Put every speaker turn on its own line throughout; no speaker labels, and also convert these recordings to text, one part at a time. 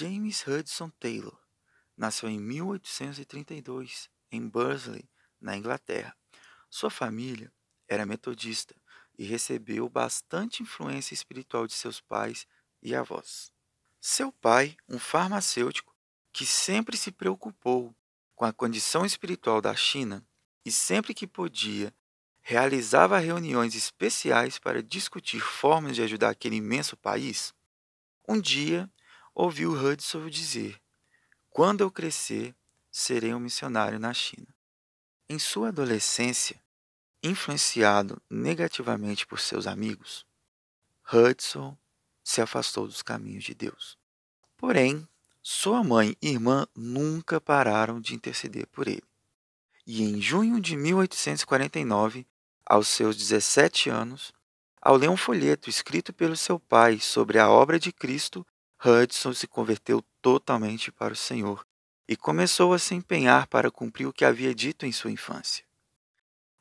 James Hudson Taylor nasceu em 1832 em Bursley, na Inglaterra. Sua família era metodista e recebeu bastante influência espiritual de seus pais e avós. Seu pai, um farmacêutico que sempre se preocupou com a condição espiritual da China e sempre que podia realizava reuniões especiais para discutir formas de ajudar aquele imenso país, um dia ouviu Hudson dizer: Quando eu crescer, serei um missionário na China. Em sua adolescência, influenciado negativamente por seus amigos, Hudson se afastou dos caminhos de Deus. Porém, sua mãe e irmã nunca pararam de interceder por ele. E em junho de 1849, aos seus 17 anos, ao ler um folheto escrito pelo seu pai sobre a obra de Cristo, Hudson se converteu totalmente para o Senhor e começou a se empenhar para cumprir o que havia dito em sua infância.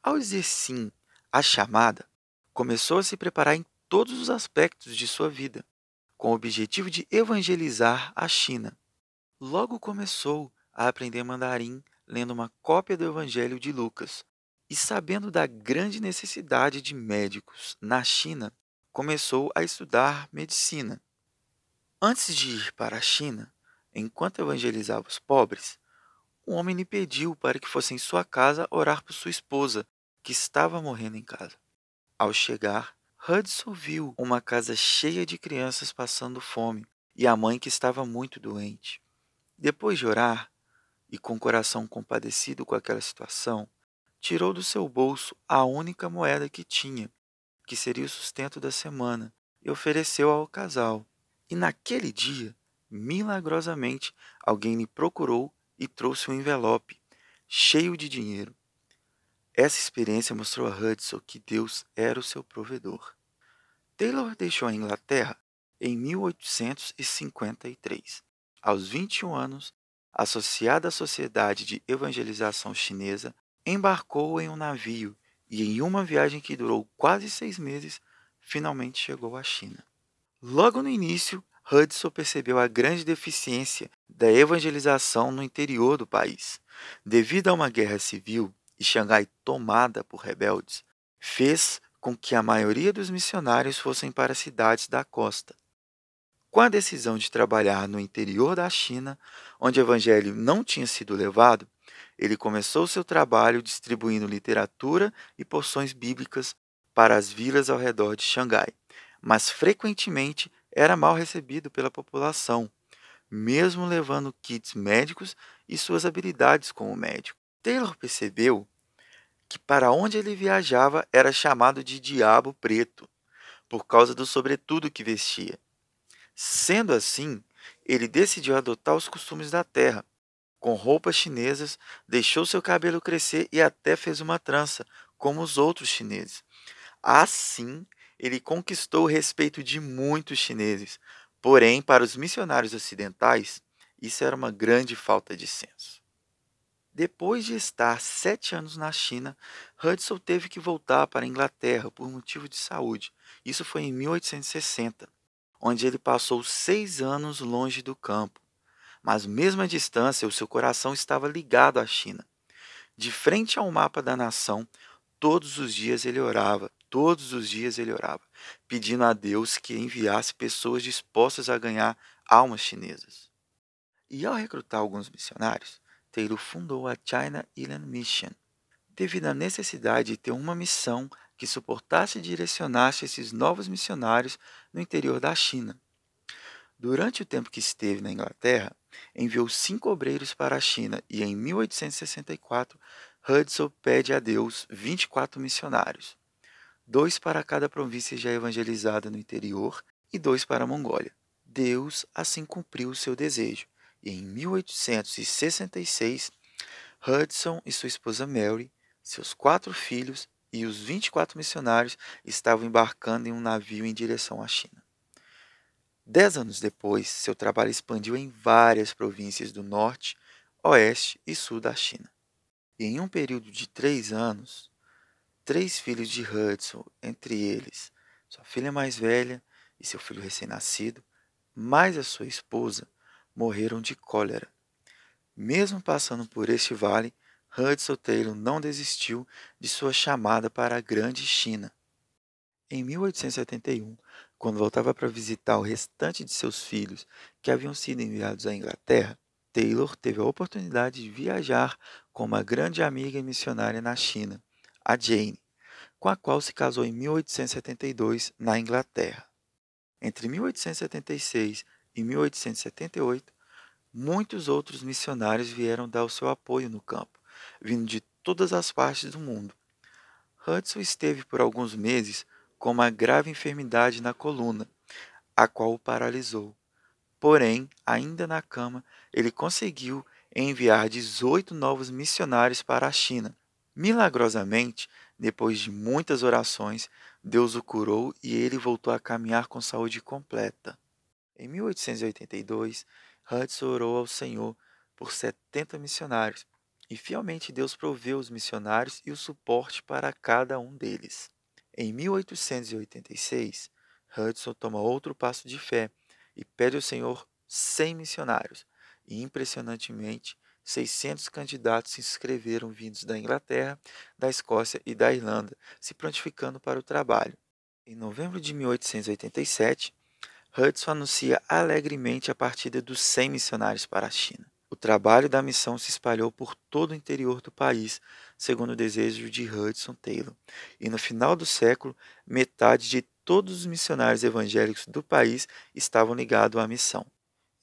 Ao dizer sim à chamada, começou a se preparar em todos os aspectos de sua vida, com o objetivo de evangelizar a China. Logo começou a aprender mandarim lendo uma cópia do Evangelho de Lucas, e sabendo da grande necessidade de médicos na China, começou a estudar medicina. Antes de ir para a China, enquanto evangelizava os pobres, um homem lhe pediu para que fosse em sua casa orar por sua esposa, que estava morrendo em casa. Ao chegar, Hudson viu uma casa cheia de crianças passando fome e a mãe que estava muito doente. Depois de orar, e com o coração compadecido com aquela situação, tirou do seu bolso a única moeda que tinha, que seria o sustento da semana, e ofereceu ao casal. E naquele dia, milagrosamente, alguém lhe procurou e trouxe um envelope cheio de dinheiro. Essa experiência mostrou a Hudson que Deus era o seu provedor. Taylor deixou a Inglaterra em 1853. Aos 21 anos, associada à Sociedade de Evangelização Chinesa, embarcou em um navio e, em uma viagem que durou quase seis meses, finalmente chegou à China. Logo no início, Hudson percebeu a grande deficiência da evangelização no interior do país. Devido a uma guerra civil e Xangai tomada por rebeldes, fez com que a maioria dos missionários fossem para cidades da costa. Com a decisão de trabalhar no interior da China, onde o evangelho não tinha sido levado, ele começou seu trabalho distribuindo literatura e porções bíblicas para as vilas ao redor de Xangai, mas frequentemente era mal recebido pela população, mesmo levando kits médicos e suas habilidades como médico. Taylor percebeu que para onde ele viajava era chamado de Diabo Preto, por causa do sobretudo que vestia. Sendo assim, ele decidiu adotar os costumes da terra com roupas chinesas, deixou seu cabelo crescer e até fez uma trança, como os outros chineses. Assim, ele conquistou o respeito de muitos chineses. Porém, para os missionários ocidentais, isso era uma grande falta de senso. Depois de estar sete anos na China, Hudson teve que voltar para a Inglaterra por motivo de saúde. Isso foi em 1860, onde ele passou seis anos longe do campo mas mesmo à distância, o seu coração estava ligado à China. De frente ao mapa da nação, todos os dias ele orava, todos os dias ele orava, pedindo a Deus que enviasse pessoas dispostas a ganhar almas chinesas. E ao recrutar alguns missionários, Taylor fundou a China Island Mission, devido à necessidade de ter uma missão que suportasse e direcionasse esses novos missionários no interior da China. Durante o tempo que esteve na Inglaterra, enviou cinco obreiros para a China e, em 1864, Hudson pede a Deus 24 missionários, dois para cada província já evangelizada no interior e dois para a Mongólia. Deus assim cumpriu o seu desejo, e em 1866, Hudson e sua esposa Mary, seus quatro filhos e os 24 missionários estavam embarcando em um navio em direção à China. Dez anos depois, seu trabalho expandiu em várias províncias do norte, oeste e sul da China. E em um período de três anos, três filhos de Hudson, entre eles sua filha mais velha e seu filho recém-nascido, mais a sua esposa, morreram de cólera. Mesmo passando por este vale, Hudson Taylor não desistiu de sua chamada para a Grande China. Em 1871, quando voltava para visitar o restante de seus filhos que haviam sido enviados à Inglaterra, Taylor teve a oportunidade de viajar com uma grande amiga e missionária na China, a Jane, com a qual se casou em 1872 na Inglaterra. Entre 1876 e 1878, muitos outros missionários vieram dar o seu apoio no campo, vindo de todas as partes do mundo. Hudson esteve por alguns meses com uma grave enfermidade na coluna, a qual o paralisou. Porém, ainda na cama, ele conseguiu enviar 18 novos missionários para a China. Milagrosamente, depois de muitas orações, Deus o curou e ele voltou a caminhar com saúde completa. Em 1882, Hudson orou ao Senhor por 70 missionários e fielmente Deus proveu os missionários e o suporte para cada um deles. Em 1886, Hudson toma outro passo de fé e pede ao Senhor 100 missionários, e impressionantemente, 600 candidatos se inscreveram vindos da Inglaterra, da Escócia e da Irlanda, se prontificando para o trabalho. Em novembro de 1887, Hudson anuncia alegremente a partida dos 100 missionários para a China. O trabalho da missão se espalhou por todo o interior do país, segundo o desejo de Hudson Taylor, e no final do século, metade de todos os missionários evangélicos do país estavam ligados à missão.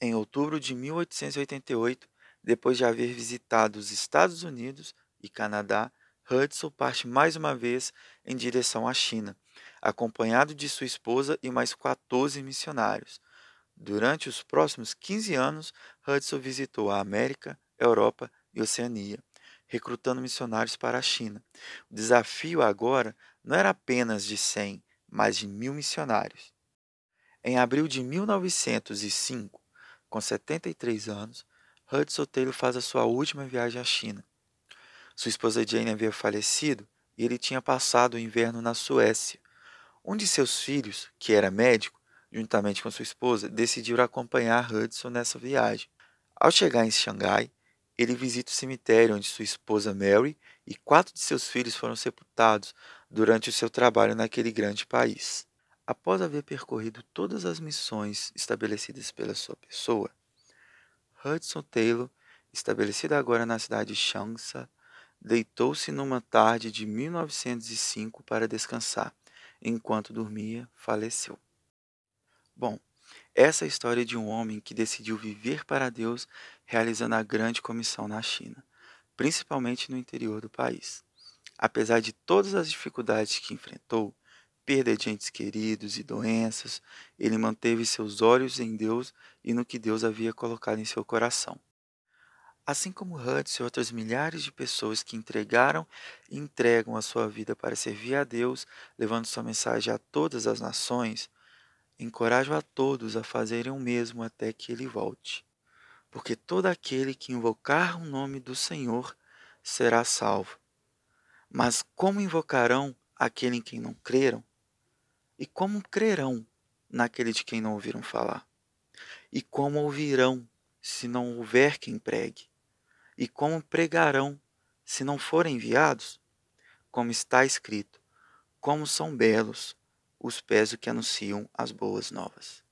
Em outubro de 1888, depois de haver visitado os Estados Unidos e Canadá, Hudson parte mais uma vez em direção à China, acompanhado de sua esposa e mais 14 missionários. Durante os próximos 15 anos, Hudson visitou a América, Europa e Oceania, recrutando missionários para a China. O desafio agora não era apenas de 100, mas de mil missionários. Em abril de 1905, com 73 anos, Hudson Taylor faz a sua última viagem à China. Sua esposa Jane havia falecido e ele tinha passado o inverno na Suécia. Um de seus filhos, que era médico, juntamente com sua esposa, decidiram acompanhar Hudson nessa viagem. Ao chegar em Xangai, ele visita o cemitério onde sua esposa Mary e quatro de seus filhos foram sepultados durante o seu trabalho naquele grande país. Após haver percorrido todas as missões estabelecidas pela sua pessoa, Hudson Taylor, estabelecido agora na cidade de Changsha, deitou-se numa tarde de 1905 para descansar. Enquanto dormia, faleceu. Bom, essa é a história de um homem que decidiu viver para Deus, realizando a grande comissão na China, principalmente no interior do país. Apesar de todas as dificuldades que enfrentou, perda de entes queridos e doenças, ele manteve seus olhos em Deus e no que Deus havia colocado em seu coração. Assim como Hudson e outras milhares de pessoas que entregaram e entregam a sua vida para servir a Deus, levando sua mensagem a todas as nações, encorajo a todos a fazerem o mesmo até que ele volte. Porque todo aquele que invocar o nome do Senhor será salvo. Mas como invocarão aquele em quem não creram? E como crerão naquele de quem não ouviram falar? E como ouvirão se não houver quem pregue? E como pregarão se não forem enviados? Como está escrito: Como são belos os pés que anunciam as boas novas.